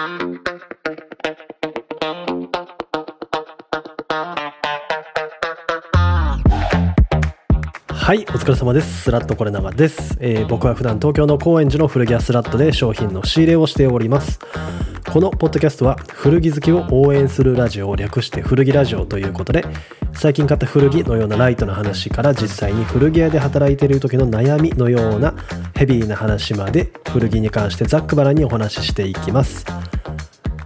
はいお疲れ様です。スラットコレナガです、えー、僕は普段東京の高円寺の古着屋スラットで商品の仕入れをしております。このポッドキャストは古着好きを応援するラジオを略して古着ラジオということで最近買った古着のようなライトな話から実際に古着屋で働いている時の悩みのようなヘビーな話まで古着に関してざっくばらにお話ししていきます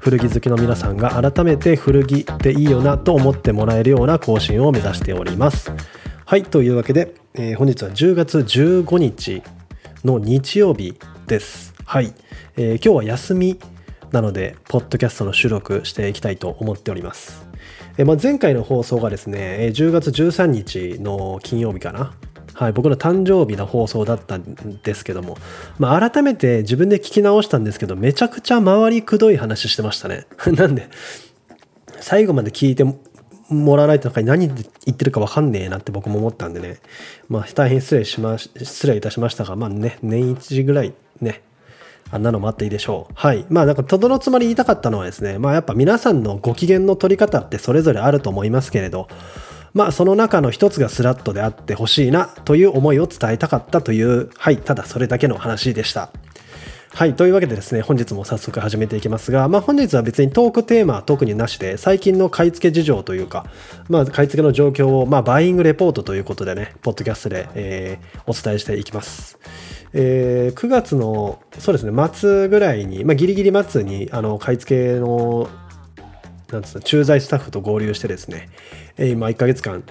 古着好きの皆さんが改めて古着っていいよなと思ってもらえるような更新を目指しておりますはいというわけでえー、本日は10月15日の日曜日です。はい、えー、今日は休みなので、ポッドキャストの収録していきたいと思っております。え、まあ、前回の放送がですね、10月13日の金曜日かな。はい、僕の誕生日の放送だったんですけども、まあ、改めて自分で聞き直したんですけど、めちゃくちゃ回りくどい話してましたね。なんで、最後まで聞いてもらわないと何言ってるか分かんねえなって僕も思ったんでね、まあ、大変失礼しま失礼いたしましたが、まあね、年一時ぐらいね、あんなのもあっていいでしょう。はい。まあなんか、とどのつまり言いたかったのはですね、まあやっぱ皆さんのご機嫌の取り方ってそれぞれあると思いますけれど、まあその中の一つがスラットであってほしいなという思いを伝えたかったという、はい、ただそれだけの話でした。はい。というわけでですね、本日も早速始めていきますが、まあ本日は別にトークテーマは特になしで、最近の買い付け事情というか、まあ買い付けの状況を、まあバイングレポートということでね、ポッドキャストで、えー、お伝えしていきます。えー、9月の、そうですね、末ぐらいに、まあギリギリ末に、あの、買い付けの、なんつうの、駐在スタッフと合流してですね、えー、今1ヶ月間、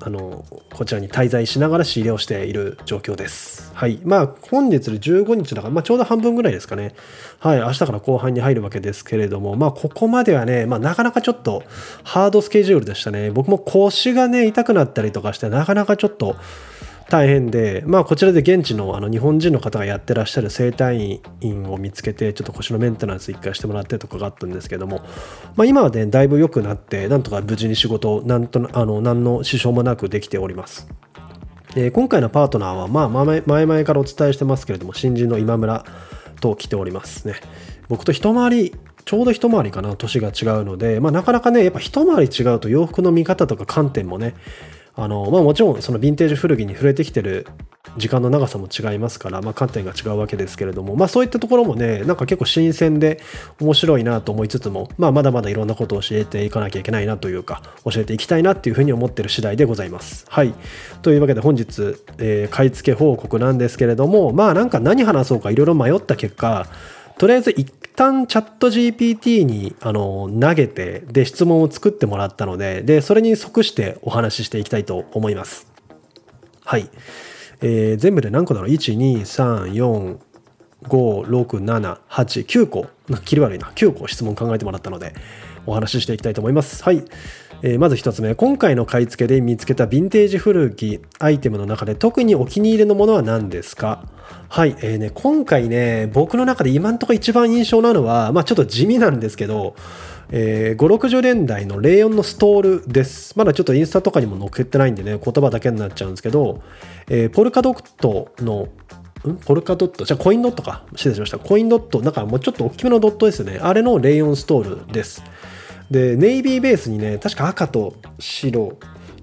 あのこちらに滞在しながら仕入れをしている状況です。はい。まあ、本日で15日だから、まあ、ちょうど半分ぐらいですかね。はい。明日から後半に入るわけですけれども、まあ、ここまではね、まあ、なかなかちょっとハードスケジュールでしたね。僕も腰がね、痛くなったりとかして、なかなかちょっと、大変で、まあ、こちらで現地のあの日本人の方がやってらっしゃる整体院を見つけてちょっと腰のメンテナンス一回してもらってとかがあったんですけども、まあ、今はねだいぶ良くなってなんとか無事に仕事をなんとあの何の支障もなくできております。え、今回のパートナーは、まあ、前々からお伝えしてますけれども新人の今村と来ておりますね。僕と一回りちょうど一回りかな年が違うので、まあ、なかなかねやっぱ一回り違うと洋服の見方とか観点もねあの、まあ、もちろんそのヴィンテージ古着に触れてきてる時間の長さも違いますから、まあ、観点が違うわけですけれども、まあ、そういったところもねなんか結構新鮮で面白いなと思いつつも、まあ、まだまだいろんなことを教えていかなきゃいけないなというか教えていきたいなっていうふうに思ってる次第でございます。はいというわけで本日、えー、買い付け報告なんですけれどもまあなんか何話そうかいろいろ迷った結果とりあえず一旦チャット GPT にあの投げてで質問を作ってもらったのででそれに即してお話ししていきたいと思います。はい、えー、全部で何個だろう？123456789個。切り悪いな。9個質問考えてもらったのでお話ししていきたいと思います。はい。えー、まず1つ目今回の買い付けで見つけたヴィンテージ古着アイテムの中で特にお気に入りのものは何ですか？はい、えーね、今回ね僕の中で今んとこ一番印象なのは、まあ、ちょっと地味なんですけど、えー、560年代のレイヨンのストールです。まだちょっとインスタとかにも載っけてないんでね言葉だけになっちゃうんですけど、えー、ポルカドットのん？ポルカドット？じゃあコインドットか。失礼しました。コインドットだからもうちょっと大きめのドットですね。あれのレイヨンストールです。でネイビーベースにね確か赤と白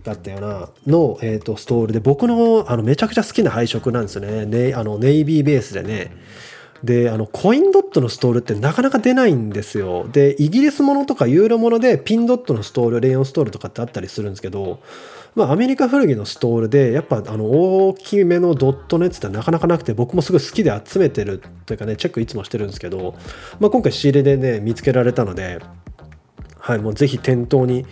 だったよなの、えーと、ストールで僕のあのめちゃくちゃ好きな配色なんですよね。ネあのネイビーベースでね。であのコインドットのストールってなかなか出ないんですよ。でイギリスものとかユーロものでピンドットのストールレイオンストールとかってあったりするんですけどまあ、アメリカ古着のストールでやっぱあの大きめのドットのやつってなかなかなくて僕もすごい好きで集めてるというかねチェックいつもしてるんですけど、まあ、今回仕入れでね見つけられたのではい、もうぜひ店頭に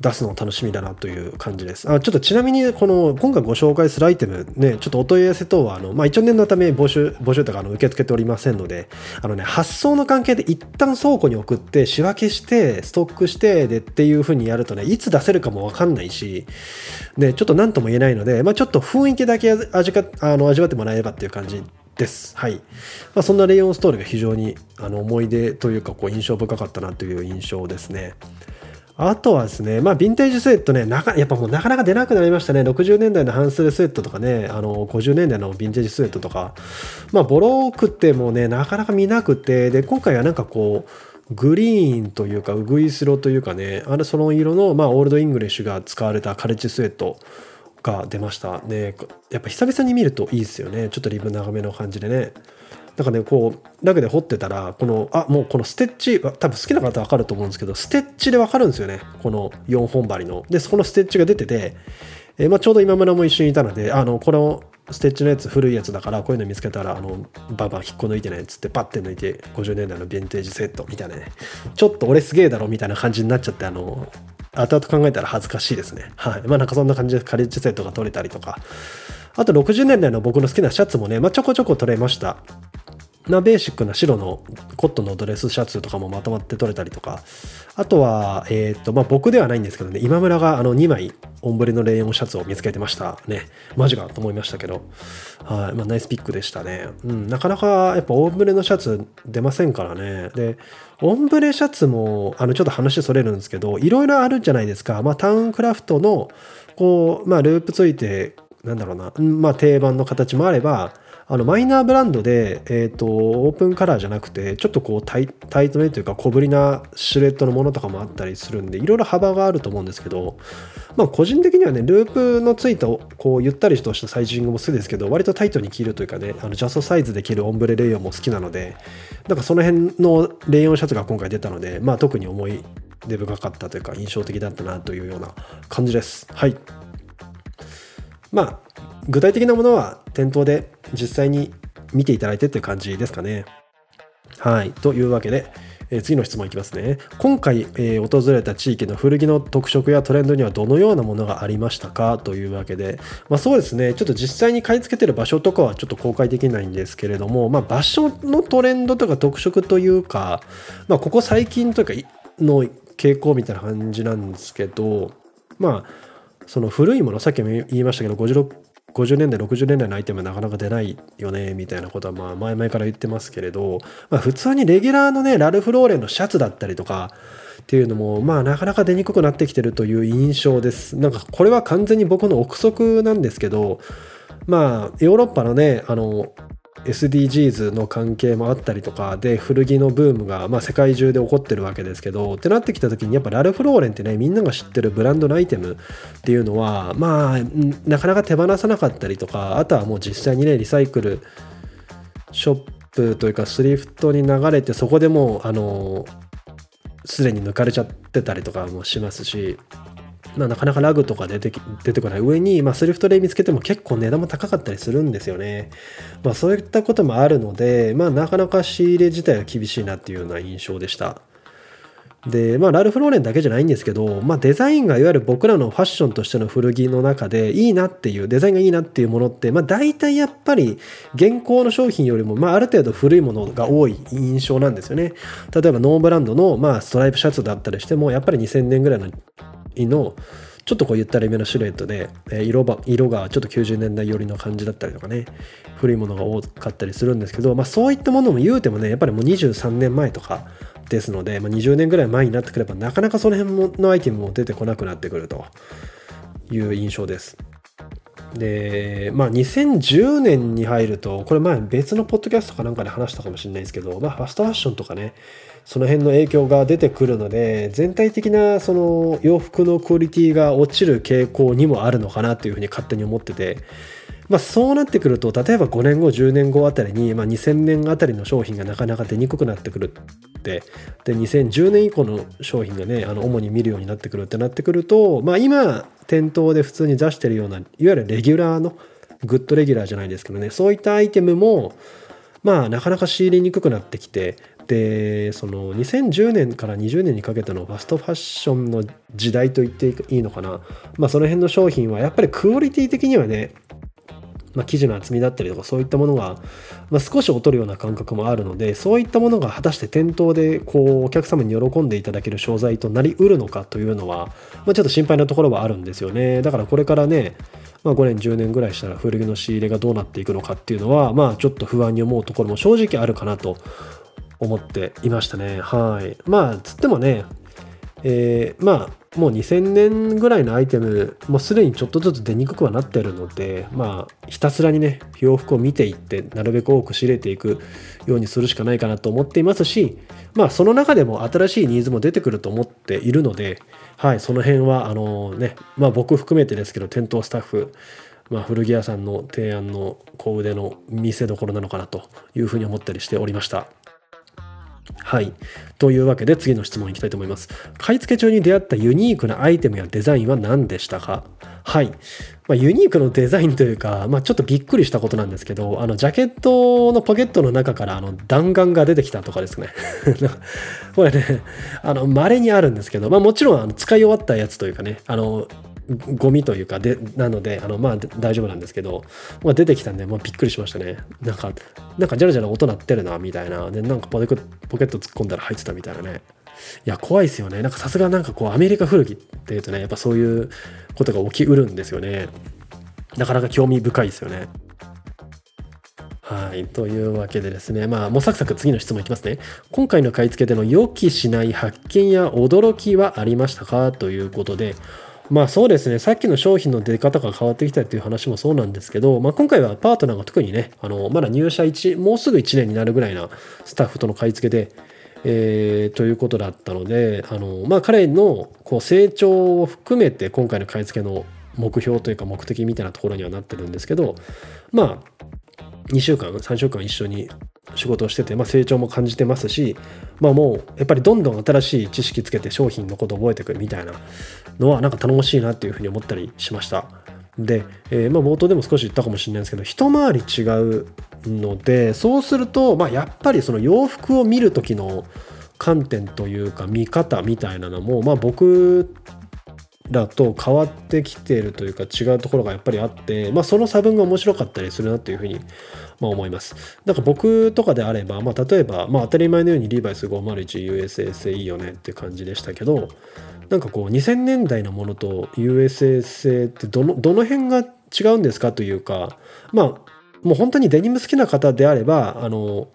出すの楽しみだなという感じです。あちょっとちなみに、この今回ご紹介するアイテムね、ちょっとお問い合わせ等は、あの、まあ、一応念のため募集、募集とかあの受け付けておりませんので、あのね、発送の関係で一旦倉庫に送って仕分けして、ストックしてでっていう風にやるとね、いつ出せるかもわかんないし、ね、ちょっと何とも言えないので、まあ、ちょっと雰囲気だけ味かあの味わってもらえればっていう感じです。はい。まあ、そんなレイオンストーリーが非常にあの思い出というかこう印象深かったなという印象ですね。あとはですね、まあ、ヴィンテージスウェットね、なかやっぱもうなかなか出なくなりましたね。60年代の半袖スウェットとかね、あの、50年代のヴィンテージスウェットとか、まあ、ボローくてもね、なかなか見なくて、で、今回はなんかこう、グリーンというか、ウグイス色というかね、あれ、その色の、まあ、オールドイングリッシュが使われたカレッジスウェットが出ました。ね、やっぱ久々に見るといいですよね。ちょっとリブ長めの感じでね。なんかねこうラグで彫ってたらこのあもうこのステッチ多分好きな方分かると思うんですけどステッチで分かるんですよねこの4本針のでそこのステッチが出てて、え、まあ、ちょうど今村も一緒にいたのであのこのステッチのやつ古いやつだからこういうの見つけたらあのバンバン引っこ抜いてないっつってパッて抜いて50年代のヴィンテージセットみたいなねちょっと俺すげえだろみたいな感じになっちゃってあの後々考えたら恥ずかしいですね。はい。まあなんかそんな感じでカレッジセットが取れたりとか。あと60年代の僕の好きなシャツもね、まあ、ちょこちょこ取れました。なベーシックな白のコットンのドレスシャツとかもまとまって取れたりとか、あとは、えっ、ー、と、まあ、僕ではないんですけどね、今村があの2枚、オンブレのレイヨンシャツを見つけてましたね。マジかと思いましたけど、はい、まあ、ナイスピックでしたね。うん、なかなかやっぱオンブレのシャツ出ませんからね。で、オンブレシャツも、あの、ちょっと話それるんですけど、いろいろあるじゃないですか。まあ、タウンクラフトの、こう、まあ、ループついて、なんだろうな、まあ、定番の形もあれば、あのマイナーブランドで、えーと、オープンカラーじゃなくてちょっとこうタイトめというか小ぶりなシルエットのものとかもあったりするんでいろいろ幅があると思うんですけど、まあ、個人的にはねループのついたこうゆったりとしたサイジングも好きですけど割とタイトに着るというかねあのジャストサイズで着るオンブレレイヨンも好きなのでなんかその辺のレイヨンシャツが今回出たので、まあ、特に思い出深かったというか印象的だったなというような感じです。はいまあ具体的なものは店頭で実際に見ていただいてっていう感じですかね。はい。というわけで、えー、次の質問いきますね。今回、えー、訪れた地域の古着の特色やトレンドにはどのようなものがありましたかというわけで、まあ、そうですね、ちょっと実際に買い付けてる場所とかはちょっと公開できないんですけれども、まあ、場所のトレンドとか特色というか、まあ、ここ最近というかの傾向みたいな感じなんですけど、まあ、その古いもの、さっきも言いましたけど、56 50年代60年代のアイテムなかなか出ないよねみたいなことはまあ前々から言ってますけれど、まあ、普通にレギュラーのねラルフ・ローレンのシャツだったりとかっていうのもまあなかなか出にくくなってきてるという印象です。なんかこれは完全に僕の憶測なんですけどまあヨーロッパのねあの SDGs の関係もあったりとかで古着のブームが、まあ、世界中で起こってるわけですけどってなってきた時にやっぱラルフ・ローレンってねみんなが知ってるブランドのアイテムっていうのはまあなかなか手放さなかったりとかあとはもう実際にねリサイクルショップというかスリフトに流れてそこでもうあのすでに抜かれちゃってたりとかもしますしまあ、なかなかラグとか出て出てこない上に、まあ、スリフトで見つけても結構値段も高かったりするんですよね。まあ、そういったこともあるので、まあ、なかなか仕入れ自体は厳しいなっていうような印象でした。で、まあ、ラルフ・ローレンだけじゃないんですけど、まあ、デザインがいわゆる僕らのファッションとしての古着の中でいいなっていう、デザインがいいなっていうものって、まあ、大体やっぱり現行の商品よりも、まあ、ある程度古いものが多い印象なんですよね。例えば、ノーブランドの、まあ、ストライプシャツだったりしても、やっぱり2000年ぐらいののちょっとこうゆったりめのシルエットで、え色ば色がちょっと90年代寄りの感じだったりとかね古いものが多かったりするんですけど、まあ、そういったものも言うてもねやっぱりもう23年前とかですので、まあ、20年ぐらい前になってくればなかなかその辺のアイテムも出てこなくなってくるという印象です。で、まあ、2010年に入ると、これ前別のポッドキャストかなんかで話したかもしれないですけど、まあ、ファストファッションとかね、その辺の影響が出てくるので全体的なその洋服のクオリティが落ちる傾向にもあるのかなというふうに勝手に思ってて、まあ、そうなってくると例えば5年後10年後あたりに、まあ、2000年あたりの商品がなかなか出にくくなってくるってで2010年以降の商品がねあの主に見るようになってくるってなってくると、まあ、今店頭で普通に出してるようないわゆるレギュラーのグッドレギュラーじゃないですけどねそういったアイテムもまあなかなか仕入れにくくなってきてでその2010年から20年にかけてのファストファッションの時代と言っていいのかな、まあ、その辺の商品はやっぱりクオリティ的にはねまあ、生地の厚みだったりとかそういったものが、まあ、少し劣るような感覚もあるのでそういったものが果たして店頭でこうお客様に喜んでいただける商材となりうるのかというのは、まあ、ちょっと心配なところはあるんですよね。だからこれからねまあ、5年10年ぐらいしたら古着の仕入れがどうなっていくのかっていうのはまあちょっと不安に思うところも正直あるかなと思っていましたねはいまあつってもねえー、まあもう2000年ぐらいのアイテムもうすでにちょっとずつ出にくくはなってるのでまあひたすらにね洋服を見ていってなるべく多く仕入れていくようにするしかないかなと思っていますしまあその中でも新しいニーズも出てくると思っているのではいその辺はあのねまあ僕含めてですけど店頭スタッフまあ、古着屋さんの提案の小腕の見せどころなのかなというふうに思ったりしておりました。はい。というわけで次の質問いきたいと思います。買い付け中に出会ったユニークなアイテムやデザインは何でしたか？はい。まあ、ユニークのデザインというか、まあ、ちょっとびっくりしたことなんですけど、あの、ジャケットのポケットの中からあの弾丸が出てきたとかですね。これね、あの、稀にあるんですけど、まあ、もちろんあの使い終わったやつというかね、あの、ゴミというかでなのであのまあ大丈夫なんですけど、まあ、出てきたんで、まあ、びっくりしましたね。なんかなんかジャラジャラ音鳴ってるなみたいな。でなんかポケポケット突っ込んだら入ってたみたいなね。いや怖いですよね。なんかさすがなんかこうアメリカ古着っていうとねやっぱそういうことが起きうるんですよね。なかなか興味深いですよね。はい。というわけでですね、まあ、もうサクサク次の質問いきますね。今回の買い付けでの予期しない発見や驚きはありましたか？ということで、まあそうですね、さっきの商品の出方が変わってきたっていう話もそうなんですけど、まあ、今回はパートナーが特にね、あのまだ入社1、もうすぐ1年になるぐらいなスタッフとの買い付けで、えー、ということだったので、あのまあ、彼のこう成長を含めて今回の買い付けの目標というか目的みたいなところにはなってるんですけど、まあ、2週間、3週間一緒に仕事をしてて、まあ、成長も感じてますし、まあ、もうやっぱりどんどん新しい知識つけて商品のこと覚えていくみたいなのはなんか頼もしいなっていうふうに思ったりしました。で、えー、まあ冒頭でも少し言ったかもしれないんですけど一回り違うのでそうすると、まあ、やっぱりその洋服を見る時の観点というか見方みたいなのも、まあ、僕らと変わってきているというか違うところがやっぱりあって、まあ、その差分が面白かったりするなというふうにまあ思います。なんか僕とかであれば、まあ、例えば、まあ、当たり前のようにリーバイス 501USA いいよねって感じでしたけどなんかこう2000年代のものと USA ってどのどの辺が違うんですかというかまあもう本当にデニム好きな方であればあの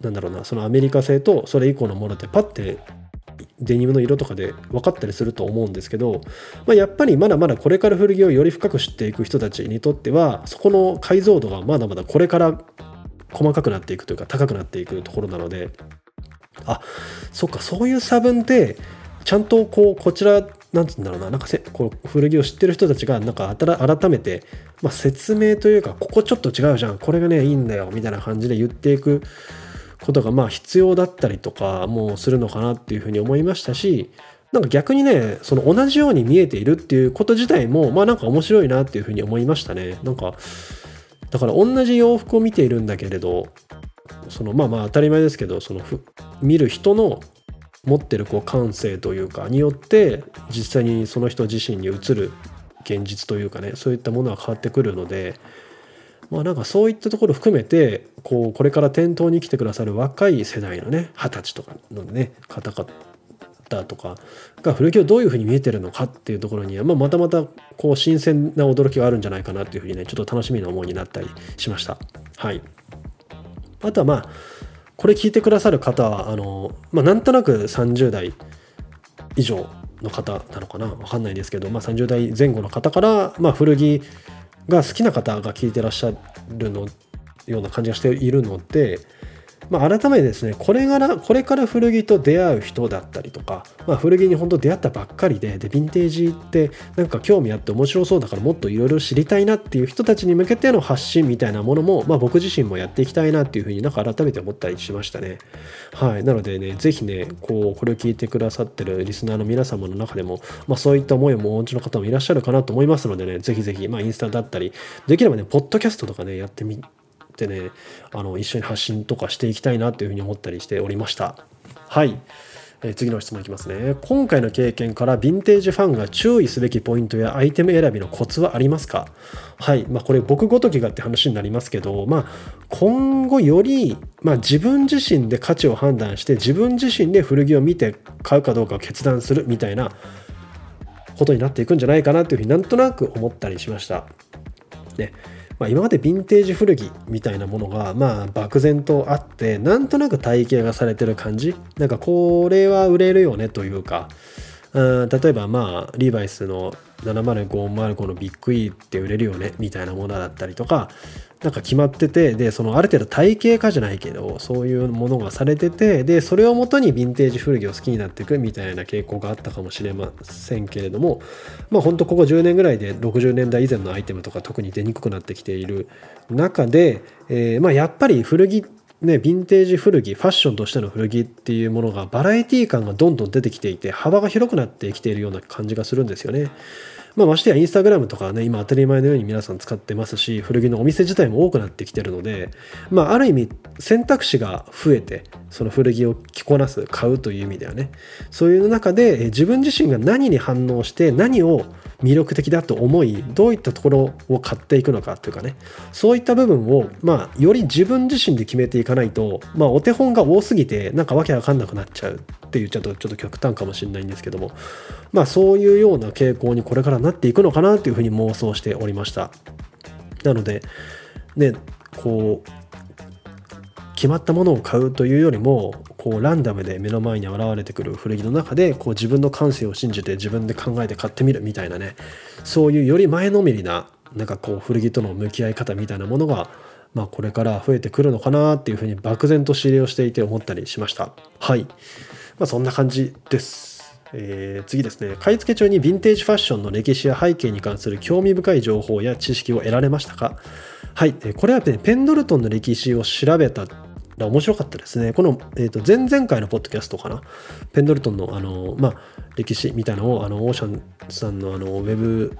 なんだろうなそのアメリカ製とそれ以降のものってパッてデニムの色とかで分かったりすると思うんですけど、まあ、やっぱりまだまだこれから古着をより深く知っていく人たちにとってはそこの解像度がまだまだこれから細かくなっていくというか高くなっていくところなのであそっかそういう差分でちゃんとこうこちらなんつうんだろうななんかせこう古着を知ってる人たちがなんか改めて、まあ、説明というかここちょっと違うじゃんこれがねいいんだよみたいな感じで言っていくことがまあ必要だったりとかもするのかなっていうふうに思いましたしなんか逆にねその同じように見えているっていうこと自体もまあなんか面白いなっていうふうに思いましたね。なんかだから同じ洋服を見ているんだけれどそのまあまあ当たり前ですけどその見る人の持ってるこう感性というかによって実際にその人自身に映る現実というかねそういったものは変わってくるのでまあなんかそういったところ含めてこうこれから店頭に来てくださる若い世代のね二十歳とかのね方々とかが古着をどういうふうに見えてるのかっていうところには、まあ、またまたこう新鮮な驚きがあるんじゃないかなっていうふうにねちょっと楽しみな思いになったりしました。はい、あとはまあこれ聞いてくださる方はあの、まあ、なんとなく30代以上の方なのかな？分かんないですけど、まあ、30代前後の方から、まあ、古着が好きな方が聞いてらっしゃるのような感じがしているので、まあ、改めてですねこれからこれから古着と出会う人だったりとか、まあ、古着に本当出会ったばっかりででヴィンテージってなんか興味あって面白そうだからもっといろいろ知りたいなっていう人たちに向けての発信みたいなものも、まあ、僕自身もやっていきたいなっていうふうになんか改めて思ったりしましたね。はい、なのでね是非ねこうこれを聞いてくださってるリスナーの皆様の中でも、まあ、そういった思いをお持ちの方もいらっしゃるかなと思いますのでね是非是非、まあ、インスタだったりできればねポッドキャストとかねやってみってねあの一緒に発信とかしていきたいなというふうに思ったりしておりました。はい。え次の質問いきますね。今回の経験からヴィンテージファンが注意すべきポイントやアイテム選びのコツはありますか？はい。まあこれ僕ごときがって話になりますけどまあ今後より、まあ、自分自身で価値を判断して自分自身で古着を見て買うかどうかを決断するみたいなことになっていくんじゃないかなというふうになんとなく思ったりしました。ね。まあ、今までヴィンテージ古着みたいなものがまあ漠然とあってなんとなく体系がされてる感じ。なんかこれは売れるよねというか。うん例えばまあリーバイスの70505のビッグ E って売れるよねみたいなものだったりとかなんか決まっててでそのある程度体系化じゃないけどそういうものがされててでそれをもとにヴィンテージ古着を好きになっていくみたいな傾向があったかもしれませんけれどもまあ本当ここ10年ぐらいで60年代以前のアイテムとか特に出にくくなってきている中で、えー、まあやっぱり古着ってね、ヴィンテージ古着ファッションとしての古着っていうものがバラエティ感がどんどん出てきていて幅が広くなってきているような感じがするんですよね。まあ、ましてやインスタグラムとかね今当たり前のように皆さん使ってますし古着のお店自体も多くなってきてるので、まあ、ある意味選択肢が増えてその古着を着こなす買うという意味ではねそういう中で自分自身が何に反応して何を魅力的だと思いどういったところを買っていくのかというかねそういった部分を、まあ、より自分自身で決めていかないと、まあ、お手本が多すぎてなんかわけわかんなくなっちゃう。っていうちょっとちょっと極端かもしれないんですけども。まあそういうような傾向にこれからなっていくのかなというふうに妄想しておりました。なのでねこう決まったものを買うというよりもこうランダムで目の前に現れてくる古着の中でこう自分の感性を信じて自分で考えて買ってみるみたいなねそういうより前のめりななんかこう古着との向き合い方みたいなものがまあこれから増えてくるのかなっていうふうに漠然と指令をしていて思ったりしました。はい。まあそんな感じですえー、次ですね買い付け中にヴィンテージファッションの歴史や背景に関する興味深い情報や知識を得られましたか？はいこれは、ね、ペンドルトンの歴史を調べたら面白かったですね。この、えー、と前々回のポッドキャストかな？ペンドルトンのあの、まあ、歴史みたいなのをあのオーシャンさんのあのウェブ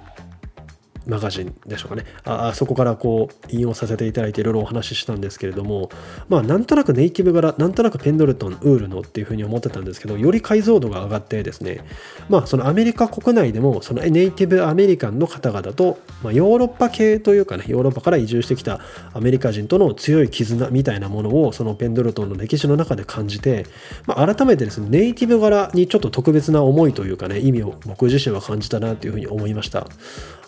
マガジンでしょうかね。あそこからこう引用させていただいていろいろお話ししたんですけれどもまあなんとなくネイティブ柄なんとなくペンドルトンウールのっていうふうに思ってたんですけどより解像度が上がってですねまあそのアメリカ国内でもそのネイティブアメリカンの方々と、まあ、ヨーロッパ系というかねヨーロッパから移住してきたアメリカ人との強い絆みたいなものをそのペンドルトンの歴史の中で感じて、まあ、改めてですねネイティブ柄にちょっと特別な思いというかね意味を僕自身は感じたなというふうに思いました。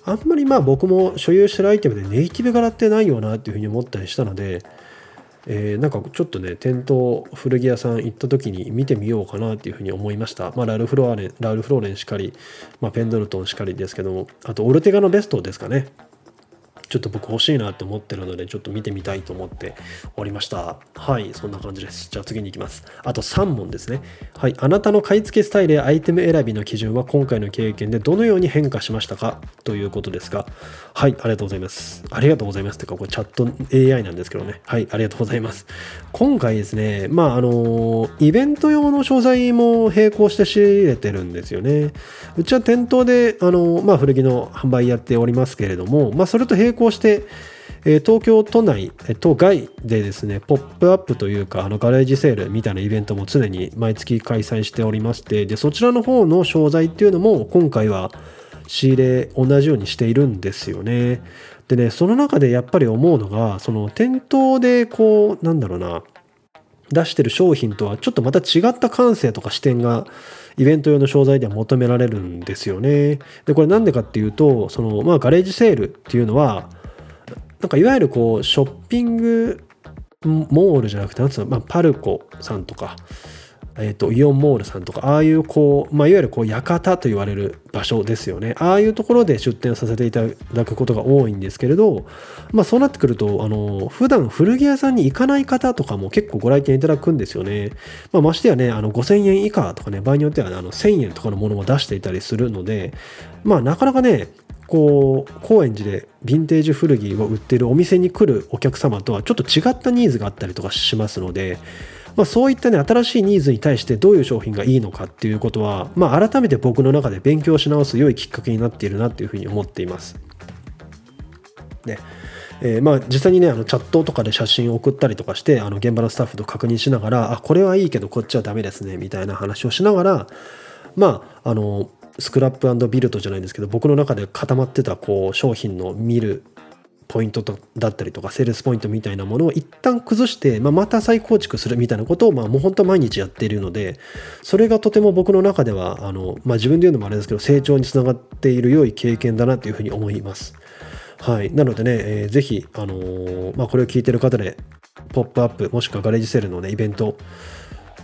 あんまりまあ僕も所有してるアイテムでネイティブ柄ってないよなっていうふうに思ったりしたので、えー、なんかちょっとね店頭古着屋さん行った時に見てみようかなっていうふうに思いました、まあ、ラルフローレンラルフローレンしかり、まあ、ペンドルトンしかりですけどもあとオルテガのベストですかね。ちょっと僕欲しいなって思ってるのでちょっと見てみたいと思っておりました。はいそんな感じです。じゃあ次に行きます。あと3問ですね。はいあなたの買い付けスタイルやアイテム選びの基準は今回の経験でどのように変化しましたか？ということですが。はいありがとうございます。ありがとうございますってかこれチャット AI なんですけどね。はいありがとうございます。今回ですねまああのイベント用の商材も並行して仕入れてるんですよね。うちは店頭であのまあ古着の販売やっておりますけれどもまあそれと並行して、え東京都内、都外でですね、ポップアップというか、あのガレージセールみたいなイベントも常に毎月開催しておりまして、で、そちらの方の商材っていうのも今回は仕入れ同じようにしているんですよね。でね、その中でやっぱり思うのが、その店頭でこう、なんだろうな、出してる商品とはちょっとまた違った感性とか視点がイベント用の商材では求められるんですよね。で、これなんでかっていうと、その、まあ、ガレージセールっていうのは、なんかいわゆるこう、ショッピングモールじゃなくて、なんつうの、まあ、パルコさんとか、えーと、イオンモールさんとかああいうこう、まあ、いわゆるこう館と言われる場所ですよね。ああいうところで出店させていただくことが多いんですけれど、まあ、そうなってくるとあの普段古着屋さんに行かない方とかも結構ご来店いただくんですよね、まあ、ましてやねあの5000円以下とかね場合によっては、ね、あの1000円とかのものも出していたりするのでまあなかなかねこう高円寺でヴィンテージ古着を売ってるお店に来るお客様とはちょっと違ったニーズがあったりとかしますのでまあ、そういったね新しいニーズに対してどういう商品がいいのかっていうことは、まあ、改めて僕の中で勉強し直す良いきっかけになっているなっていうふうに思っています。ねえー、まあ実際にねあのチャットとかで写真を送ったりとかしてあの現場のスタッフと確認しながらあこれはいいけどこっちはダメですねみたいな話をしながらまああのスクラップビルドじゃないんですけど僕の中で固まってたこう商品の見るポイントだったりとかセールスポイントみたいなものを一旦崩して、まあ、また再構築するみたいなことを、まあ、もう本当毎日やっているのでそれがとても僕の中ではあの、まあ、自分で言うのもあれですけど成長につながっている良い経験だなというふうに思います。はい。なのでね、えーぜひ、あのーまあ、これを聞いている方で、ポップアップ、もしくはガレージセールのね、イベント、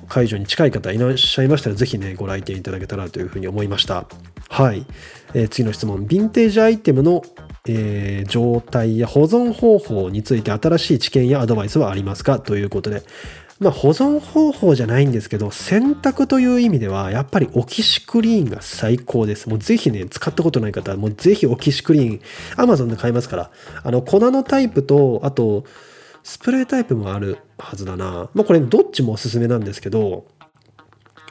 会場に近い方いらっしゃいましたら、ぜひね、ご来店いただけたらというふうに思いました。はい。えー次の質問。ヴィンテージアイテムの、えー状態や保存方法について新しい知見やアドバイスはありますか？ということで、まあ、保存方法じゃないんですけど、洗濯という意味では、やっぱりオキシクリーンが最高です。もうぜひね、使ったことない方は、もうぜひオキシクリーン、Amazon で買えますから、あの、粉のタイプと、あと、スプレータイプもあるはずだな。まあ、これ、どっちもおすすめなんですけど、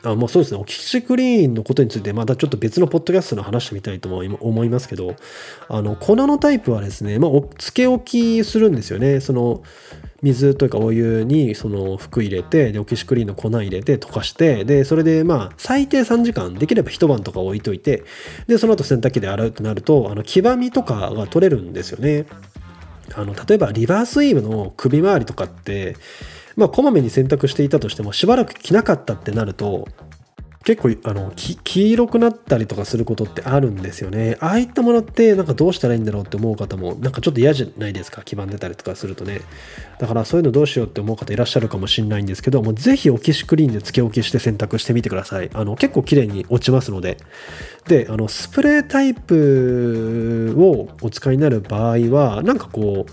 あもうそうですね、オキシクリーンのことについて、またちょっと別のポッドキャストの話してみたいと思いますけど、あの粉のタイプはですね、まあ、おつけ置きするんですよね。その水というかお湯にその服入れてでオキシクリーンの粉入れて溶かしてでそれでまあ最低3時間できれば一晩とか置いといてでその後洗濯機で洗うとなるとあの黄ばみとかが取れるんですよね。あの例えばリバースウィーブの首周りとかってまあこまめに洗濯していたとしてもしばらく着なかったってなると結構あの黄色くなったりとかすることってあるんですよね。ああいったものってなんかどうしたらいいんだろうって思う方もなんかちょっと嫌じゃないですか？黄ばんでたりとかするとね。だからそういうのどうしようって思う方いらっしゃるかもしれないんですけどもうぜひオキシクリーンでつけ置きして洗濯してみてください。あの結構綺麗に落ちますので。であのスプレータイプをお使いになる場合はなんかこう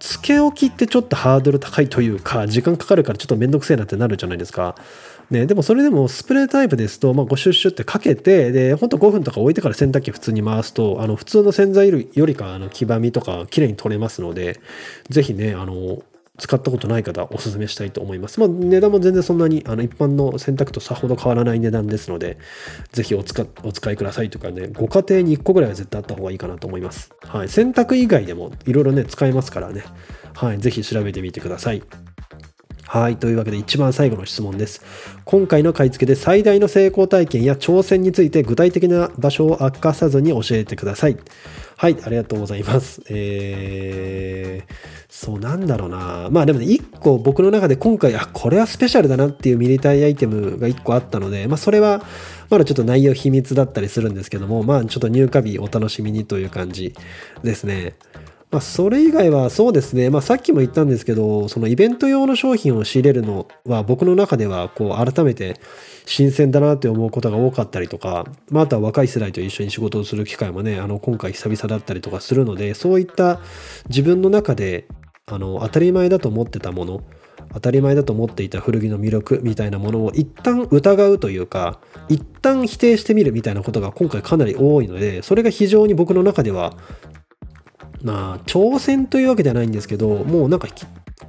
つけ置きってちょっとハードル高いというか時間かかるからちょっとめんどくせえなってなるじゃないですか。ね、でもそれでもスプレータイプですと、まあ、こうシュッシュってかけてでほんと5分とか置いてから洗濯機普通に回すとあの普通の洗剤よりよりかあの黄ばみとか綺麗に取れますのでぜひねあの使ったことない方おすすめしたいと思います。まあ、値段も全然そんなにあの一般の洗濯とさほど変わらない値段ですので、ぜひお使お使いくださいとかね、ご家庭に1個ぐらいは絶対あった方がいいかなと思います。はい、洗濯以外でもいろいろね、使えますからね、はい、ぜひ調べてみてください。はい。というわけで一番最後の質問です。今回の買い付けで最大の成功体験や挑戦について具体的な場所を明かさずに教えてください。はい。ありがとうございます。えー、そうなんだろうな。まあでもね、一個僕の中で今回、あ、これはスペシャルだなっていうミリタリーアイテムが一個あったので、まあそれはまだちょっと内容秘密だったりするんですけども、まあちょっと入荷日お楽しみにという感じですね。まあ、それ以外はそうですね、まあ、さっきも言ったんですけど、そのイベント用の商品を仕入れるのは僕の中ではこう改めて新鮮だなって思うことが多かったりとか、まあ、あとは若い世代と一緒に仕事をする機会もね、あの今回久々だったりとかするので、そういった自分の中であの当たり前だと思ってたもの、当たり前だと思っていた古着の魅力みたいなものを一旦疑うというか一旦否定してみるみたいなことが今回かなり多いのでそれが非常に僕の中ではまあ挑戦というわけではないんですけどもうなんか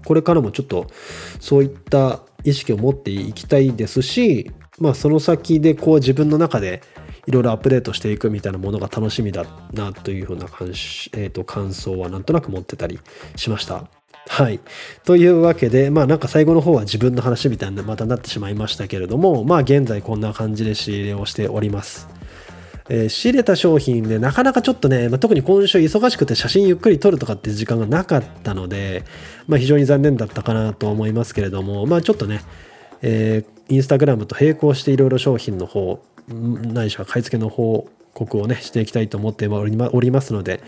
これからもちょっとそういった意識を持っていきたいですしまあその先でこう自分の中でいろいろアップデートしていくみたいなものが楽しみだなというふうな感,、えー、と感想はなんとなく持ってたりしました。はい。というわけで、まあなんか最後の方は自分の話みたいなまたなってしまいましたけれども、まあ現在こんな感じで仕入れをしております。えー仕入れた商品でなかなかちょっとね、まあ、特に今週忙しくて写真ゆっくり撮るとかっていう時間がなかったので、まあ、非常に残念だったかなと思いますけれども、まあちょっとね、えーインスタグラムと並行していろいろ商品の方、ないしは買い付けの報告をね、していきたいと思っておりまおりますので、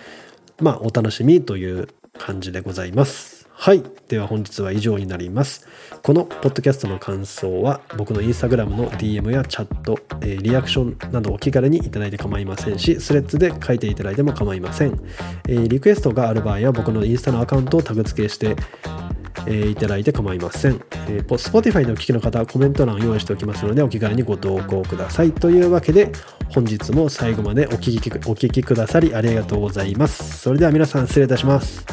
まあお楽しみという感じでございます。はい。では本日は以上になります。このポッドキャストの感想は僕のインスタグラムの DM やチャット、えーリアクションなどお気軽にいただいて構いませんし、スレッズで書いていただいても構いません。えーリクエストがある場合は僕のインスタのアカウントをタグ付けして、えーいただいて構いません。えー、Spotify でお聞きの方はコメント欄を用意しておきますのでお気軽にご投稿ください。というわけで本日も最後までお聞きお聞きくださりありがとうございます。それでは皆さん失礼いたします。